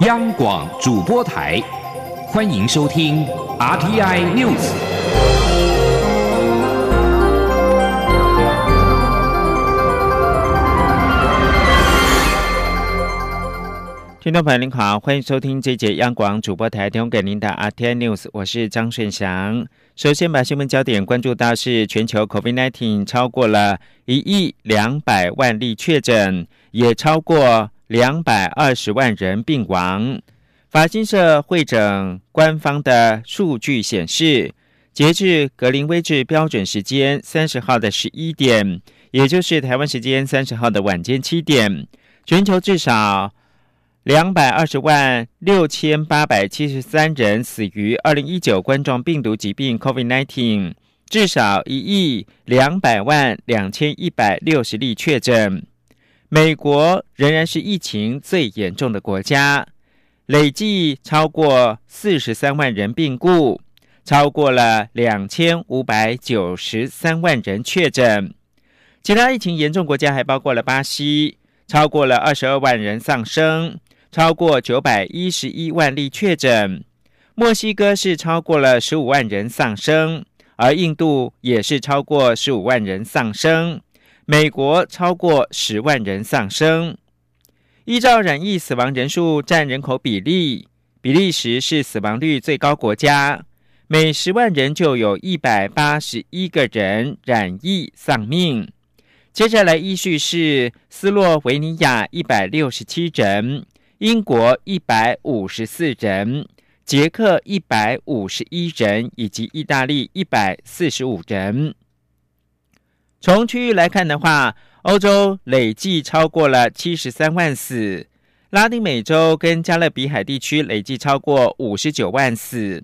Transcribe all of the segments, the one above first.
央广主播台，欢迎收听 RTI News。听众朋友您好，欢迎收听这节央广主播台提供给您的 RTI News，我是张顺祥。首先把新闻焦点关注到是全球 COVID-19 超过了一亿两百万例确诊，也超过。两百二十万人病亡。法新社会诊官方的数据显示，截至格林威治标准时间三十号的十一点，也就是台湾时间三十号的晚间七点，全球至少两百二十万六千八百七十三人死于二零一九冠状病毒疾病 （COVID-19），至少一亿两百万两千一百六十例确诊。美国仍然是疫情最严重的国家，累计超过四十三万人病故，超过了两千五百九十三万人确诊。其他疫情严重国家还包括了巴西，超过了二十二万人丧生，超过九百一十一万例确诊。墨西哥是超过了十五万人丧生，而印度也是超过十五万人丧生。美国超过十万人丧生。依照染疫死亡人数占人口比例，比利时是死亡率最高国家，每十万人就有一百八十一个人染疫丧命。接下来依序是斯洛维尼亚一百六十七人，英国一百五十四人，捷克一百五十一人，以及意大利一百四十五人。从区域来看的话，欧洲累计超过了七十三万死，拉丁美洲跟加勒比海地区累计超过五十九万死，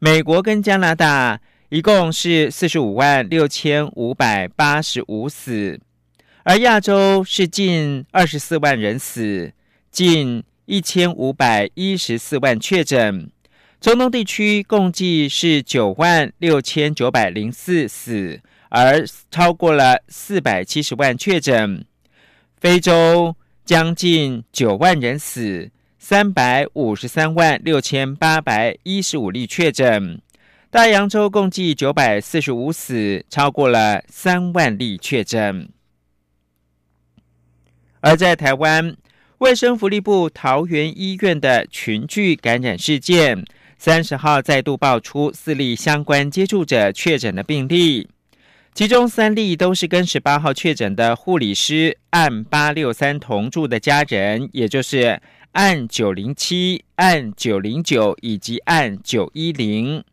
美国跟加拿大一共是四十五万六千五百八十五死，而亚洲是近二十四万人死，近一千五百一十四万确诊，中东地区共计是九万六千九百零四死。而超过了四百七十万确诊，非洲将近九万人死，三百五十三万六千八百一十五例确诊，大洋洲共计九百四十五死，超过了三万例确诊。而在台湾，卫生福利部桃园医院的群聚感染事件，三十号再度爆出四例相关接触者确诊的病例。其中三例都是跟十八号确诊的护理师按八六三同住的家人，也就是按九零七、按九零九以及按九一零。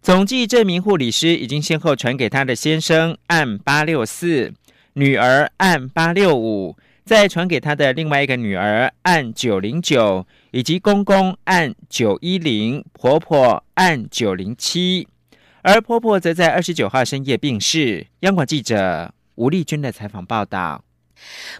总计这名护理师已经先后传给他的先生按八六四、女儿按八六五，再传给他的另外一个女儿按九零九，以及公公按九一零，婆婆按九零七。而婆婆则在二十九号深夜病逝。央广记者吴丽君的采访报道。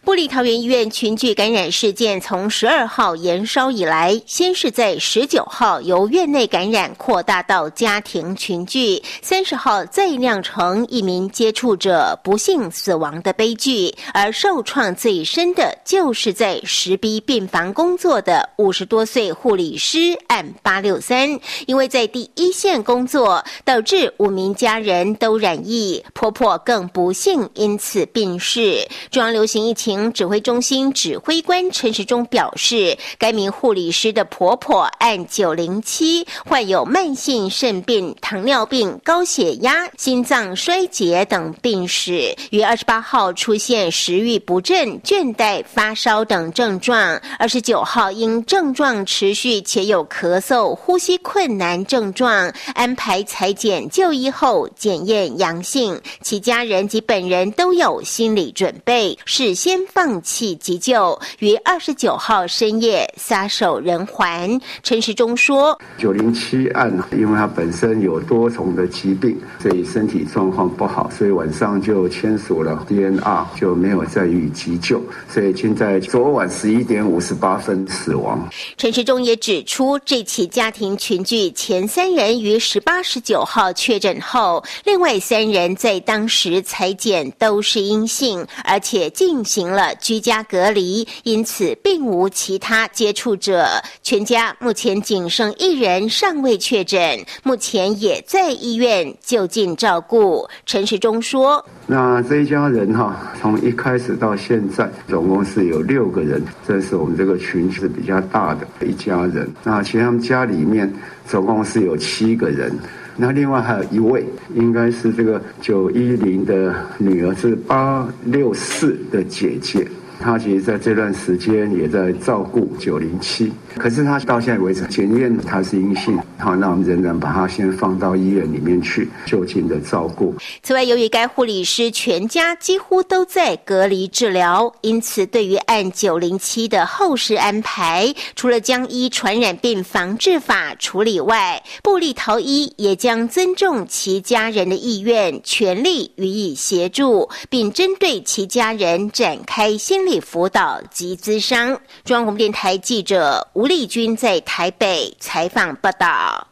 布里桃园医院群聚感染事件从十二号延烧以来，先是在十九号由院内感染扩大到家庭群聚，三十号再酿成一名接触者不幸死亡的悲剧。而受创最深的就是在石逼病房工作的五十多岁护理师按八六三，因为在第一线工作，导致五名家人都染疫，婆婆更不幸因此病逝。中央流行疫情指挥中心指挥官陈时中表示，该名护理师的婆婆按九零七，患有慢性肾病、糖尿病、高血压、心脏衰竭等病史，于二十八号出现食欲不振、倦怠、发烧等症状。二十九号因症状持续且有咳嗽、呼吸困难症状，安排裁剪就医后检验阳性，其家人及本人都有心理准备。事先放弃急救，于二十九号深夜撒手人寰。陈时中说：“九零七案，因为他本身有多重的疾病，所以身体状况不好，所以晚上就签署了 DNR，就没有再予急救，所以现在昨晚十一点五十八分死亡。”陈时中也指出，这起家庭群聚前三人于十八、十九号确诊后，另外三人在当时裁剪都是阴性，而且进。进行了居家隔离，因此并无其他接触者。全家目前仅剩一人尚未确诊，目前也在医院就近照顾。陈时中说：“那这一家人哈，从一开始到现在，总共是有六个人，这是我们这个群是比较大的一家人。那其实他们家里面总共是有七个人。”那另外还有一位，应该是这个九一零的女儿，是八六四的姐姐。他其实在这段时间也在照顾九零七，可是他到现在为止检验他是阴性，好，那我们仍然把他先放到医院里面去就近的照顾。此外，由于该护理师全家几乎都在隔离治疗，因此对于按九零七的后事安排，除了将依传染病防治法处理外，布利陶医也将尊重其家人的意愿，全力予以协助，并针对其家人展开心理。辅导及资商。中央广播电台记者吴丽君在台北采访报道。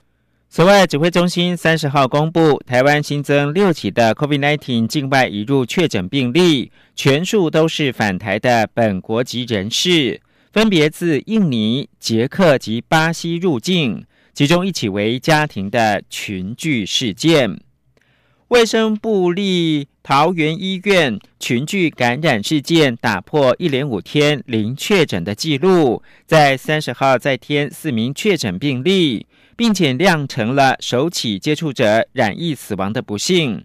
此外，指挥中心三十号公布，台湾新增六起的 COVID-19 境外移入确诊病例，全数都是返台的本国籍人士，分别自印尼、捷克及巴西入境，其中一起为家庭的群聚事件。卫生部立桃园医院群聚感染事件打破一连五天零确诊的记录，在三十号再添四名确诊病例，并且酿成了首起接触者染疫死亡的不幸。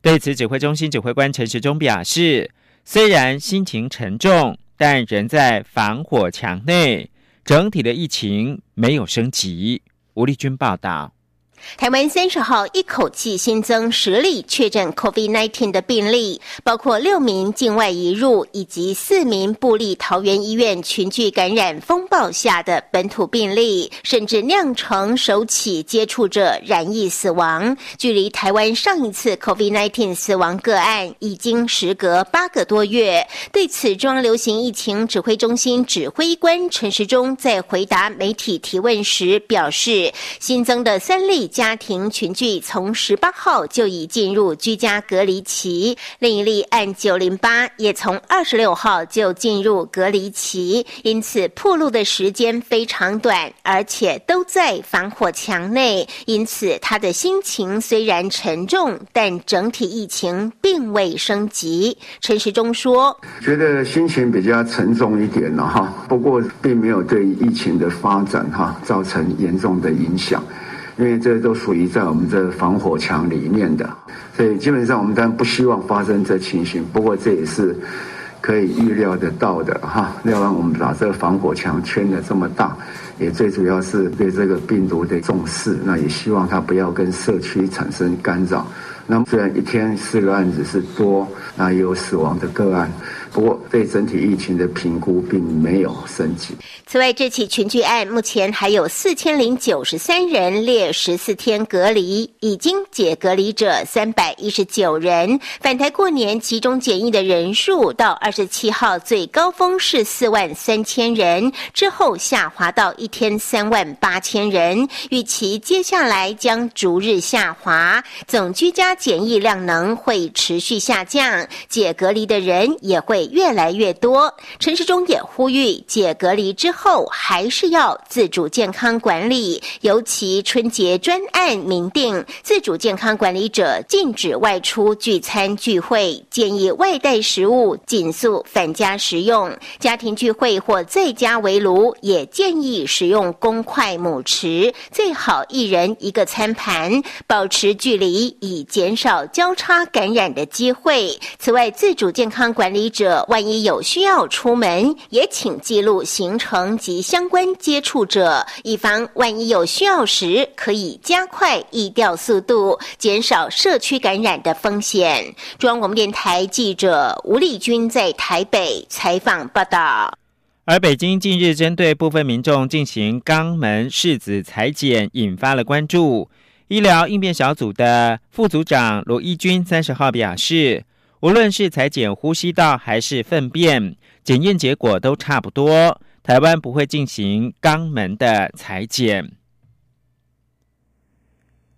对此，指挥中心指挥官陈时中表示，虽然心情沉重，但仍在防火墙内，整体的疫情没有升级。吴丽君报道。台湾三十号一口气新增十例确诊 COVID-19 的病例，包括六名境外移入以及四名布利桃园医院群聚感染风暴下的本土病例，甚至酿成首起接触者染疫死亡。距离台湾上一次 COVID-19 死亡个案已经时隔八个多月。对此，中央流行疫情指挥中心指挥官陈时中在回答媒体提问时表示，新增的三例。家庭群聚从十八号就已进入居家隔离期，另一例按九零八也从二十六号就进入隔离期，因此铺路的时间非常短，而且都在防火墙内，因此他的心情虽然沉重，但整体疫情并未升级。陈时中说：“觉得心情比较沉重一点了哈，不过并没有对疫情的发展哈造成严重的影响。”因为这都属于在我们这防火墙里面的，所以基本上我们当然不希望发生这情形。不过这也是可以预料得到的哈。要不然我们把这个防火墙圈的这么大，也最主要是对这个病毒的重视。那也希望它不要跟社区产生干扰。那么虽然一天四个案子是多，那也有死亡的个案。不过，对整体疫情的评估并没有升级。此外，这起群聚案目前还有四千零九十三人列十四天隔离，已经解隔离者三百一十九人。返台过年集中检疫的人数到二十七号最高峰是四万三千人，之后下滑到一天三万八千人。预期接下来将逐日下滑，总居家检疫量能会持续下降，解隔离的人也会。越来越多，陈时中也呼吁解隔离之后还是要自主健康管理，尤其春节专案明定，自主健康管理者禁止外出聚餐聚会，建议外带食物紧速返家食用，家庭聚会或在家围炉也建议使用公筷母匙，最好一人一个餐盘，保持距离以减少交叉感染的机会。此外，自主健康管理者。万一有需要出门，也请记录行程及相关接触者，以防万一有需要时可以加快疫调速度，减少社区感染的风险。中央广播电台记者吴丽君在台北采访报道。而北京近日针对部分民众进行肛门拭子裁剪，引发了关注。医疗应变小组的副组长罗一军三十号表示。无论是裁剪呼吸道还是粪便，检验结果都差不多。台湾不会进行肛门的裁剪。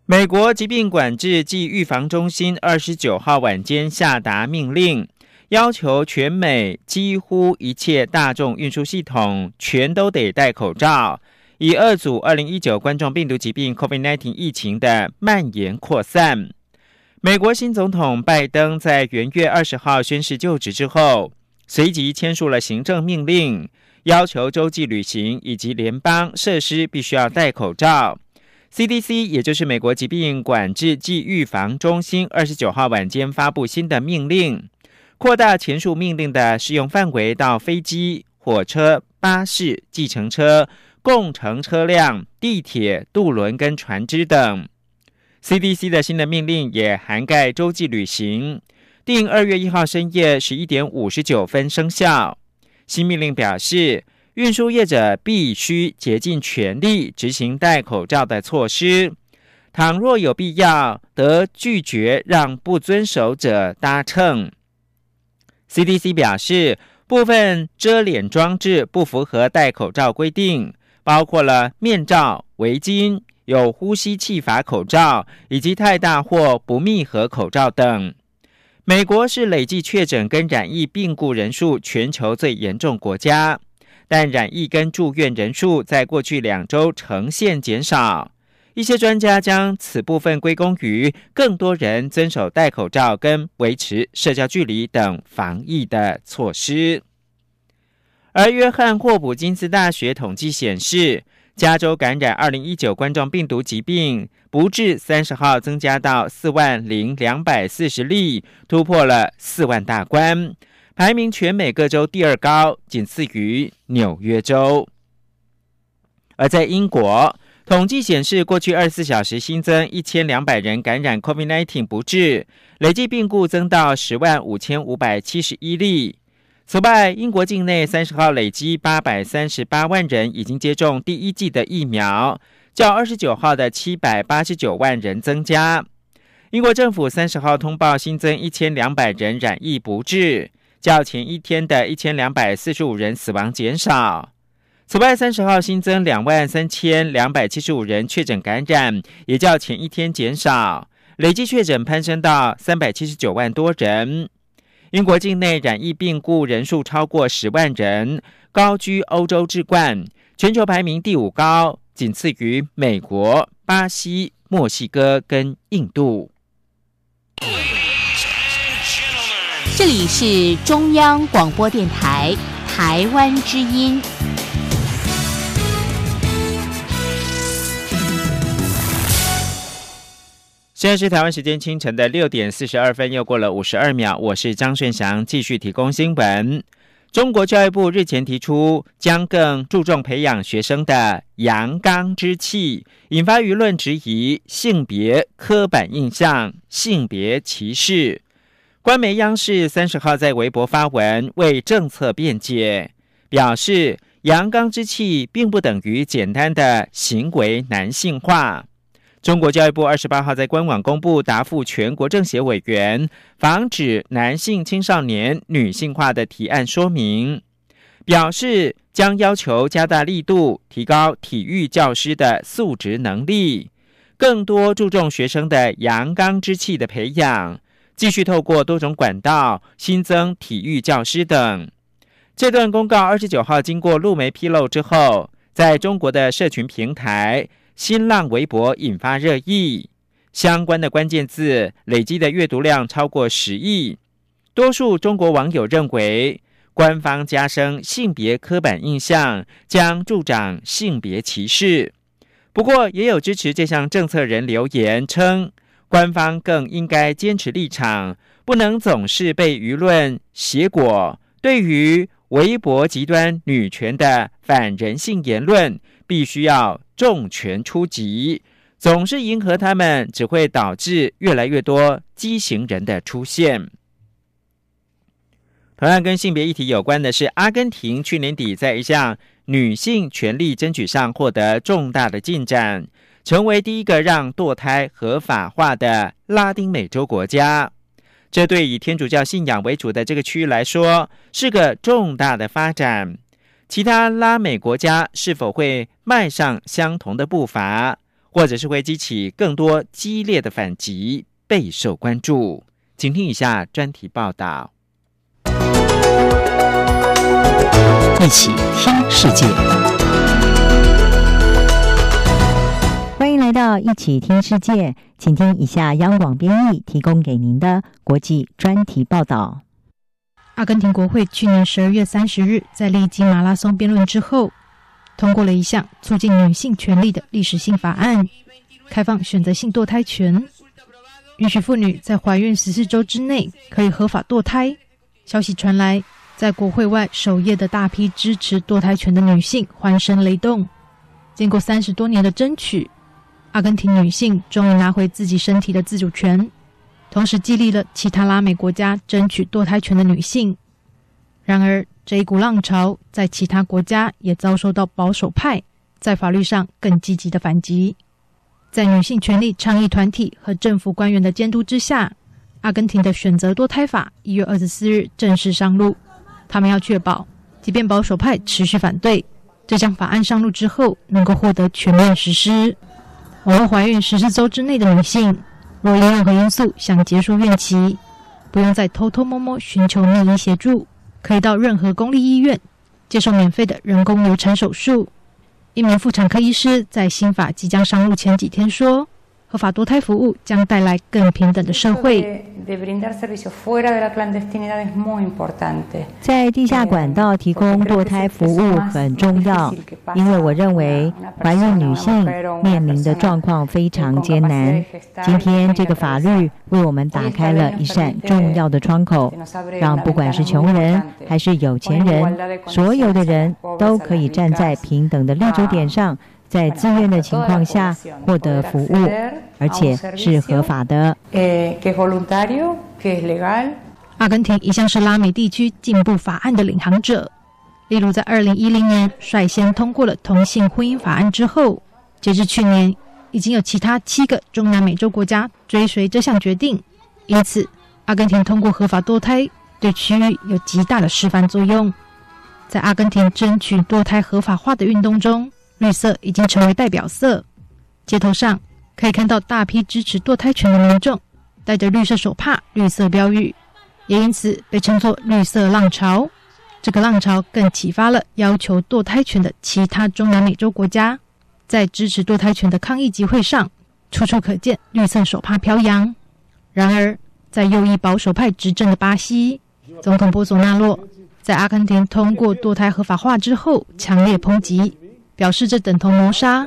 美国疾病管制暨预防中心二十九号晚间下达命令，要求全美几乎一切大众运输系统全都得戴口罩，以二组二零一九冠状病毒疾病 （COVID-19） 疫情的蔓延扩散。美国新总统拜登在元月二十号宣誓就职之后，随即签署了行政命令，要求洲际旅行以及联邦设施必须要戴口罩。CDC，也就是美国疾病管制暨预防中心，二十九号晚间发布新的命令。扩大前述命令的适用范围到飞机、火车、巴士、计程车、共乘车辆、地铁、渡轮跟船只等。CDC 的新的命令也涵盖洲际旅行，定二月一号深夜十一点五十九分生效。新命令表示，运输业者必须竭尽全力执行戴口罩的措施，倘若有必要，得拒绝让不遵守者搭乘。CDC 表示，部分遮脸装置不符合戴口罩规定，包括了面罩、围巾、有呼吸器阀口罩以及太大或不密合口罩等。美国是累计确诊跟染疫病故人数全球最严重国家，但染疫跟住院人数在过去两周呈现减少。一些专家将此部分归功于更多人遵守戴口罩跟维持社交距离等防疫的措施。而约翰霍普金斯大学统计显示，加州感染二零一九冠状病毒疾病不治三十号增加到四万零两百四十例，突破了四万大关，排名全美各州第二高，仅次于纽约州。而在英国。统计显示，过去二十四小时新增一千两百人感染 COVID-19 不治，累计病故增到十万五千五百七十一例。此外，英国境内三十号累积八百三十八万人已经接种第一剂的疫苗，较二十九号的七百八十九万人增加。英国政府三十号通报新增一千两百人染疫不治，较前一天的一千两百四十五人死亡减少。此外，三十号新增两万三千两百七十五人确诊感染，也较前一天减少，累计确诊攀升到三百七十九万多人。英国境内染疫病故人数超过十万人，高居欧洲之冠，全球排名第五高，仅次于美国、巴西、墨西哥跟印度。这里是中央广播电台台湾之音。现在是台湾时间清晨的六点四十二分，又过了五十二秒。我是张顺祥，继续提供新闻。中国教育部日前提出，将更注重培养学生的阳刚之气，引发舆论质疑性别刻板印象、性别歧视。官媒央视三十号在微博发文为政策辩解，表示阳刚之气并不等于简单的行为男性化。中国教育部二十八号在官网公布答复全国政协委员防止男性青少年女性化的提案说明，表示将要求加大力度，提高体育教师的素质能力，更多注重学生的阳刚之气的培养，继续透过多种管道新增体育教师等。这段公告二十九号经过陆媒披露之后，在中国的社群平台。新浪微博引发热议，相关的关键字累积的阅读量超过十亿。多数中国网友认为，官方加深性别刻板印象将助长性别歧视。不过，也有支持这项政策人留言称，官方更应该坚持立场，不能总是被舆论挟裹。对于微博极端女权的反人性言论，必须要。重拳出击，总是迎合他们，只会导致越来越多畸形人的出现。同样跟性别议题有关的是，阿根廷去年底在一项女性权利争取上获得重大的进展，成为第一个让堕胎合法化的拉丁美洲国家。这对以天主教信仰为主的这个区域来说，是个重大的发展。其他拉美国家是否会迈上相同的步伐，或者是会激起更多激烈的反击，备受关注。请听以下专题报道。一起听世界，欢迎来到一起听世界，请听以下央广编译提供给您的国际专题报道。阿根廷国会去年十二月三十日，在历经马拉松辩论之后，通过了一项促进女性权利的历史性法案，开放选择性堕胎权，允许妇女在怀孕十四周之内可以合法堕胎。消息传来。在国会外守夜的大批支持堕胎权的女性欢声雷动。经过三十多年的争取，阿根廷女性终于拿回自己身体的自主权，同时激励了其他拉美国家争取堕胎权的女性。然而，这一股浪潮在其他国家也遭受到保守派在法律上更积极的反击。在女性权利倡议团体和政府官员的监督之下，阿根廷的选择堕胎法一月二十四日正式上路。他们要确保，即便保守派持续反对，这项法案上路之后能够获得全面实施。往后怀孕十四周之内的女性，若因任何因素想结束孕期，不用再偷偷摸摸寻求秘医协助，可以到任何公立医院接受免费的人工流产手术。一名妇产科医师在新法即将上路前几天说。合法堕胎服务将带来更平等的社会。在地下管道提供堕胎服务很重要，因为我认为怀孕女性面临的状况非常艰难。今天这个法律为我们打开了一扇重要的窗口，让不管是穷人还是有钱人，所有的人都可以站在平等的立足点上。在自愿的情况下获得服务，而且是合法的。阿根廷一向是拉美地区进步法案的领航者，例如在二零一零年率先通过了同性婚姻法案之后，截至去年，已经有其他七个中南美洲国家追随这项决定。因此，阿根廷通过合法堕胎，对区域有极大的示范作用。在阿根廷争取堕胎合法化的运动中。绿色已经成为代表色，街头上可以看到大批支持堕胎权的民众，戴着绿色手帕、绿色标语，也因此被称作“绿色浪潮”。这个浪潮更启发了要求堕胎权的其他中南美洲国家，在支持堕胎权的抗议集会上，处处可见绿色手帕飘扬。然而，在右翼保守派执政的巴西，总统波索纳洛在阿根廷通过堕胎合法化之后，强烈抨击。表示这等同谋杀，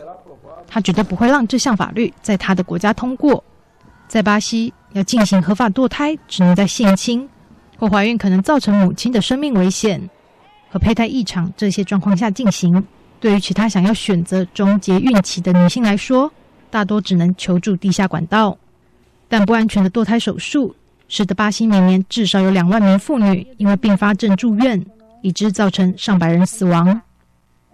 他绝对不会让这项法律在他的国家通过。在巴西，要进行合法堕胎，只能在性侵或怀孕可能造成母亲的生命危险和胚胎异常这些状况下进行。对于其他想要选择终结孕期的女性来说，大多只能求助地下管道。但不安全的堕胎手术，使得巴西每年至少有两万名妇女因为并发症住院，以致造成上百人死亡。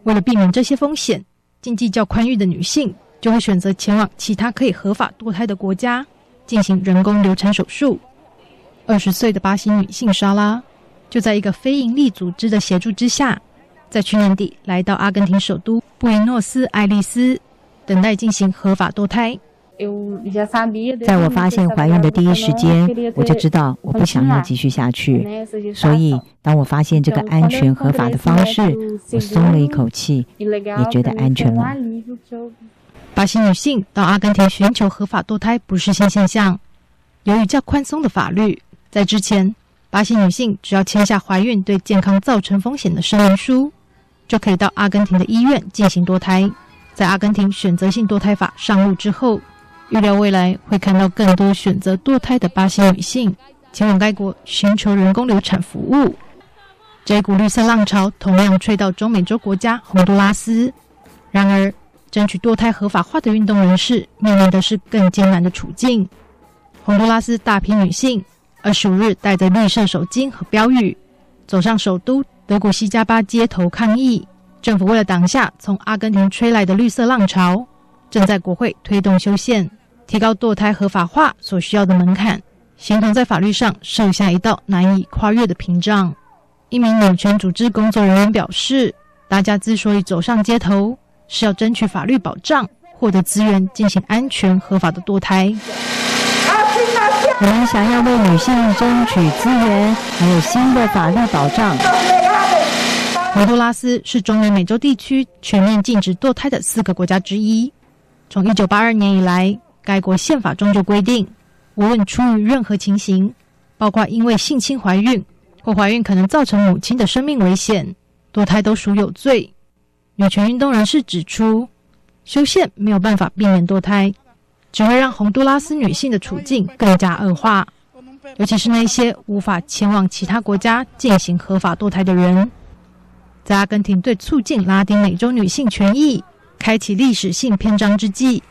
为了避免这些风险，经济较宽裕的女性就会选择前往其他可以合法堕胎的国家进行人工流产手术。二十岁的巴西女性莎拉就在一个非营利组织的协助之下，在去年底来到阿根廷首都布宜诺斯艾利斯，等待进行合法堕胎。在我发现怀孕的第一时间，我就知道我不想要继续下去。所以，当我发现这个安全合法的方式，我松了一口气，也觉得安全了。巴西女性到阿根廷寻求合法堕胎不是新现象。由于较宽松的法律，在之前，巴西女性只要签下怀孕对健康造成风险的声明书，就可以到阿根廷的医院进行堕胎。在阿根廷选择性堕胎法上路之后，预料未来会看到更多选择堕胎的巴西女性前往该国寻求人工流产服务。这股绿色浪潮同样吹到中美洲国家洪都拉斯。然而，争取堕胎合法化的运动人士面临的是更艰难的处境。洪都拉斯大批女性二十五日带着绿色手巾和标语，走上首都德古西加巴街头抗议。政府为了挡下从阿根廷吹来的绿色浪潮。正在国会推动修宪，提高堕胎合法化所需要的门槛，形同在法律上设下一道难以跨越的屏障。一名女权组织工作人员表示：“大家之所以走上街头，是要争取法律保障，获得资源，进行安全合法的堕胎。我们想要为女性争取资源，还有新的法律保障。”洪都拉斯是中南美洲地区全面禁止堕胎的四个国家之一。从一九八二年以来，该国宪法中就规定，无论出于任何情形，包括因为性侵怀孕或怀孕可能造成母亲的生命危险，堕胎都属有罪。女权运动人士指出，修宪没有办法避免堕胎，只会让洪都拉斯女性的处境更加恶化，尤其是那些无法前往其他国家进行合法堕胎的人。在阿根廷对促进拉丁美洲女性权益开启历史性篇章之际，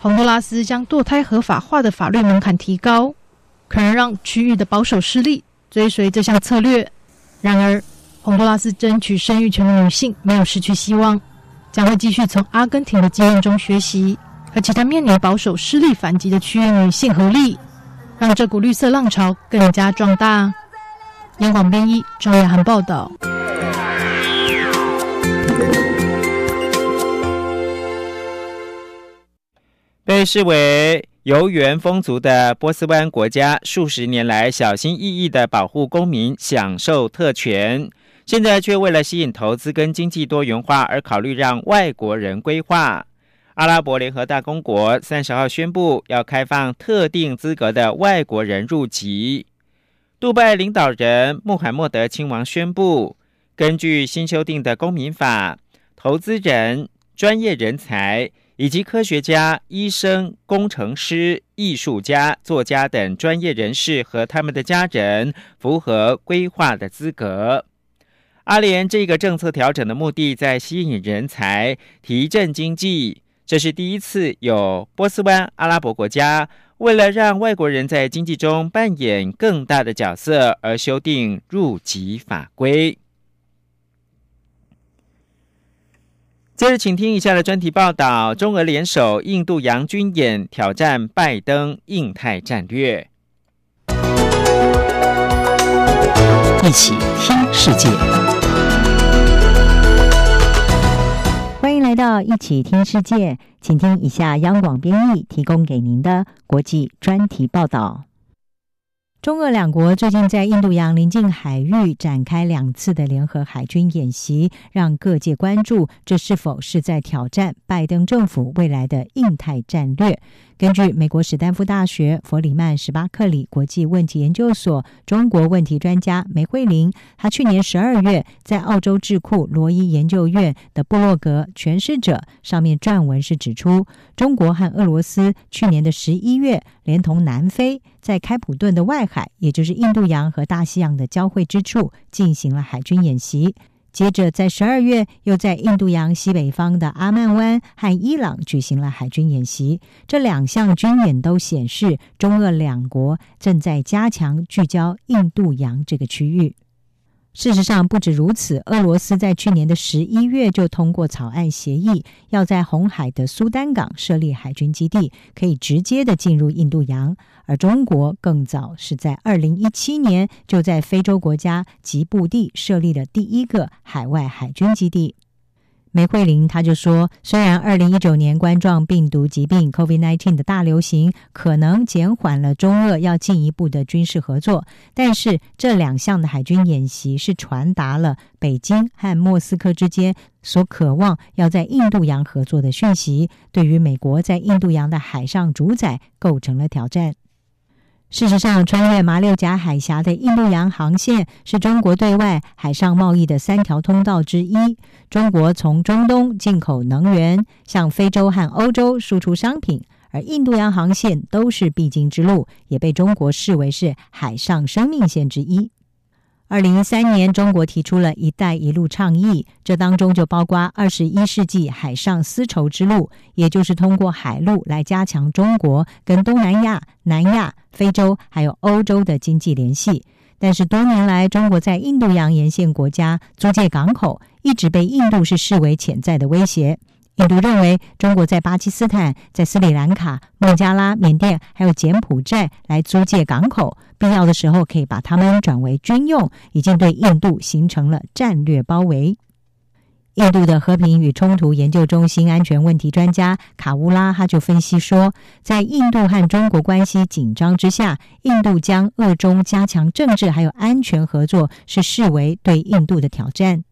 洪都拉斯将堕胎合法化的法律门槛提高，可能让区域的保守势力追随这项策略。然而，洪都拉斯争取生育权的女性没有失去希望，将会继续从阿根廷的经验中学习，和其他面临保守势力反击的区域女性合力，让这股绿色浪潮更加壮大。央广编译张雅涵报道。被视为游园风俗的波斯湾国家，数十年来小心翼翼的保护公民享受特权，现在却为了吸引投资跟经济多元化而考虑让外国人规划。阿拉伯联合大公国三十号宣布要开放特定资格的外国人入籍。杜拜领导人穆罕默德亲王宣布，根据新修订的公民法，投资人、专业人才。以及科学家、医生、工程师、艺术家、作家等专业人士和他们的家人符合规划的资格。阿联这个政策调整的目的在吸引人才、提振经济。这是第一次有波斯湾阿拉伯国家为了让外国人在经济中扮演更大的角色而修订入籍法规。接着，请听以下的专题报道：中俄联手印度洋军演挑战拜登印太战略。一起听世界，欢迎来到一起听世界，请听以下央广编译提供给您的国际专题报道。中俄两国最近在印度洋临近海域展开两次的联合海军演习，让各界关注这是否是在挑战拜登政府未来的印太战略。根据美国史丹福大学弗里曼史巴克里国际问题研究所中国问题专家梅慧玲，她去年十二月在澳洲智库罗伊研究院的布洛格《诠释者》上面撰文是指出，中国和俄罗斯去年的十一月连同南非在开普敦的外海，也就是印度洋和大西洋的交汇之处进行了海军演习。接着，在十二月，又在印度洋西北方的阿曼湾和伊朗举行了海军演习。这两项军演都显示，中俄两国正在加强聚焦印度洋这个区域。事实上，不止如此，俄罗斯在去年的十一月就通过草案协议，要在红海的苏丹港设立海军基地，可以直接的进入印度洋。而中国更早是在二零一七年就在非洲国家吉布地设立了第一个海外海军基地。梅慧玲他就说，虽然二零一九年冠状病毒疾病 （COVID-19） 的大流行可能减缓了中俄要进一步的军事合作，但是这两项的海军演习是传达了北京和莫斯科之间所渴望要在印度洋合作的讯息，对于美国在印度洋的海上主宰构成了挑战。事实上，穿越马六甲海峡的印度洋航线是中国对外海上贸易的三条通道之一。中国从中东进口能源，向非洲和欧洲输出商品，而印度洋航线都是必经之路，也被中国视为是海上生命线之一。二零一三年，中国提出了一带一路倡议，这当中就包括二十一世纪海上丝绸之路，也就是通过海路来加强中国跟东南亚、南亚、非洲还有欧洲的经济联系。但是多年来，中国在印度洋沿线国家租借港口，一直被印度是视为潜在的威胁。印度认为，中国在巴基斯坦、在斯里兰卡、孟加拉、缅甸还有柬埔寨来租借港口，必要的时候可以把它们转为军用，已经对印度形成了战略包围。印度的和平与冲突研究中心安全问题专家卡乌拉他就分析说，在印度和中国关系紧张之下，印度将俄中加强政治还有安全合作，是视为对印度的挑战。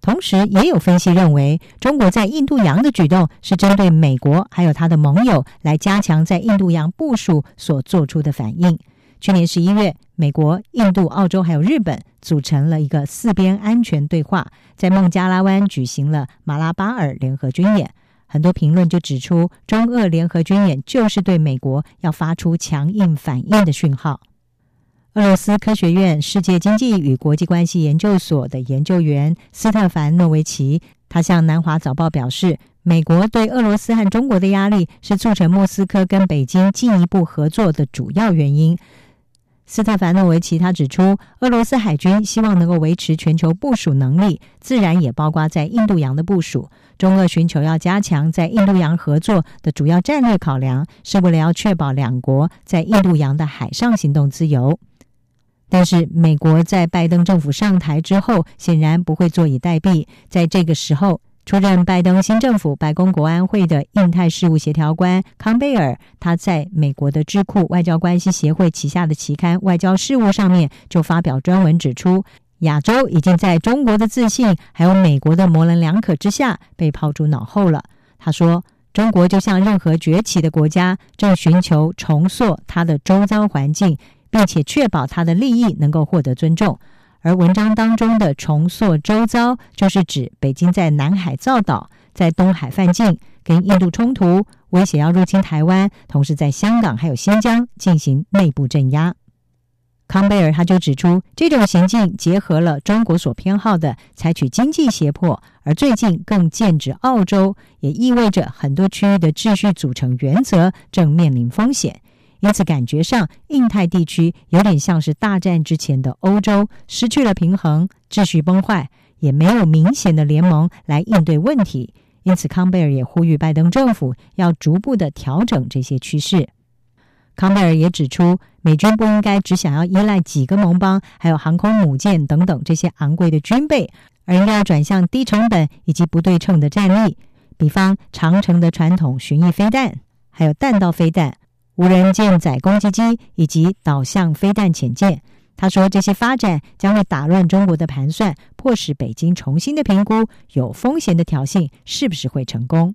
同时，也有分析认为，中国在印度洋的举动是针对美国还有他的盟友来加强在印度洋部署所做出的反应。去年十一月，美国、印度、澳洲还有日本组成了一个四边安全对话，在孟加拉湾举行了马拉巴尔联合军演。很多评论就指出，中俄联合军演就是对美国要发出强硬反应的讯号。俄罗斯科学院世界经济与国际关系研究所的研究员斯特凡诺维奇，他向南华早报表示，美国对俄罗斯和中国的压力是促成莫斯科跟北京进一步合作的主要原因。斯特凡诺维奇他指出，俄罗斯海军希望能够维持全球部署能力，自然也包括在印度洋的部署。中俄寻求要加强在印度洋合作的主要战略考量，是为了要确保两国在印度洋的海上行动自由。但是，美国在拜登政府上台之后，显然不会坐以待毙。在这个时候，出任拜登新政府白宫国安会的印太事务协调官康贝尔，他在美国的智库外交关系协会旗下的期刊《外交事务》上面就发表专文指出，亚洲已经在中国的自信还有美国的模棱两可之下被抛诸脑后了。他说：“中国就像任何崛起的国家，正寻求重塑它的周遭环境。”并且确保他的利益能够获得尊重，而文章当中的重塑周遭，就是指北京在南海造岛，在东海犯境，跟印度冲突，威胁要入侵台湾，同时在香港还有新疆进行内部镇压。康贝尔他就指出，这种行径结合了中国所偏好的采取经济胁迫，而最近更剑指澳洲，也意味着很多区域的秩序组成原则正面临风险。因此，感觉上，印太地区有点像是大战之前的欧洲，失去了平衡，秩序崩坏，也没有明显的联盟来应对问题。因此，康贝尔也呼吁拜登政府要逐步的调整这些趋势。康贝尔也指出，美军不应该只想要依赖几个盟邦，还有航空母舰等等这些昂贵的军备，而应该要转向低成本以及不对称的战力，比方长城的传统巡弋飞弹，还有弹道飞弹。无人舰载攻击机以及导向飞弹潜舰，他说这些发展将会打乱中国的盘算，迫使北京重新的评估有风险的挑衅是不是会成功。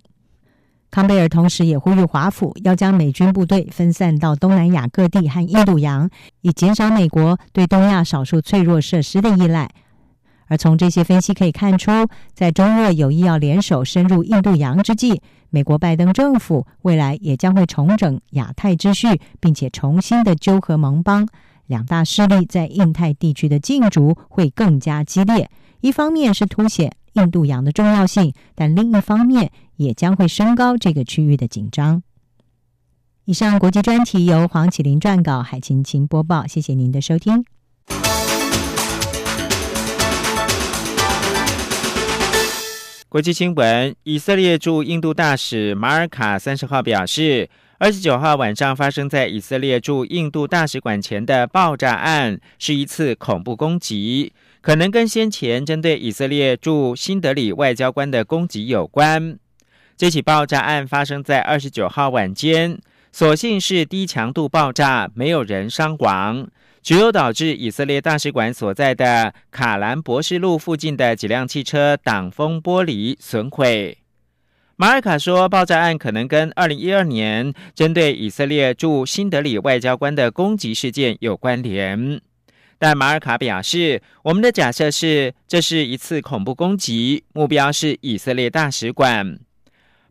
康贝尔同时也呼吁华府要将美军部队分散到东南亚各地和印度洋，以减少美国对东亚少数脆弱设施的依赖。而从这些分析可以看出，在中俄有意要联手深入印度洋之际，美国拜登政府未来也将会重整亚太秩序，并且重新的纠合盟邦。两大势力在印太地区的竞逐会更加激烈。一方面是凸显印度洋的重要性，但另一方面也将会升高这个区域的紧张。以上国际专题由黄启林撰稿，海青青播报。谢谢您的收听。国际新闻：以色列驻印度大使马尔卡三十号表示，二十九号晚上发生在以色列驻印度大使馆前的爆炸案是一次恐怖攻击，可能跟先前针对以色列驻新德里外交官的攻击有关。这起爆炸案发生在二十九号晚间，所幸是低强度爆炸，没有人伤亡。只有导致以色列大使馆所在的卡兰博士路附近的几辆汽车挡风玻璃损毁。马尔卡说，爆炸案可能跟二零一二年针对以色列驻新德里外交官的攻击事件有关联。但马尔卡表示，我们的假设是这是一次恐怖攻击，目标是以色列大使馆。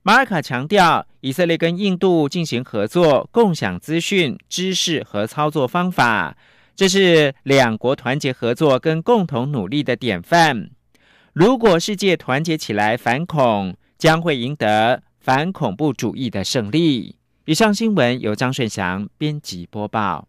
马尔卡强调，以色列跟印度进行合作，共享资讯、知识和操作方法。这是两国团结合作跟共同努力的典范。如果世界团结起来反恐，将会赢得反恐怖主义的胜利。以上新闻由张顺祥编辑播报。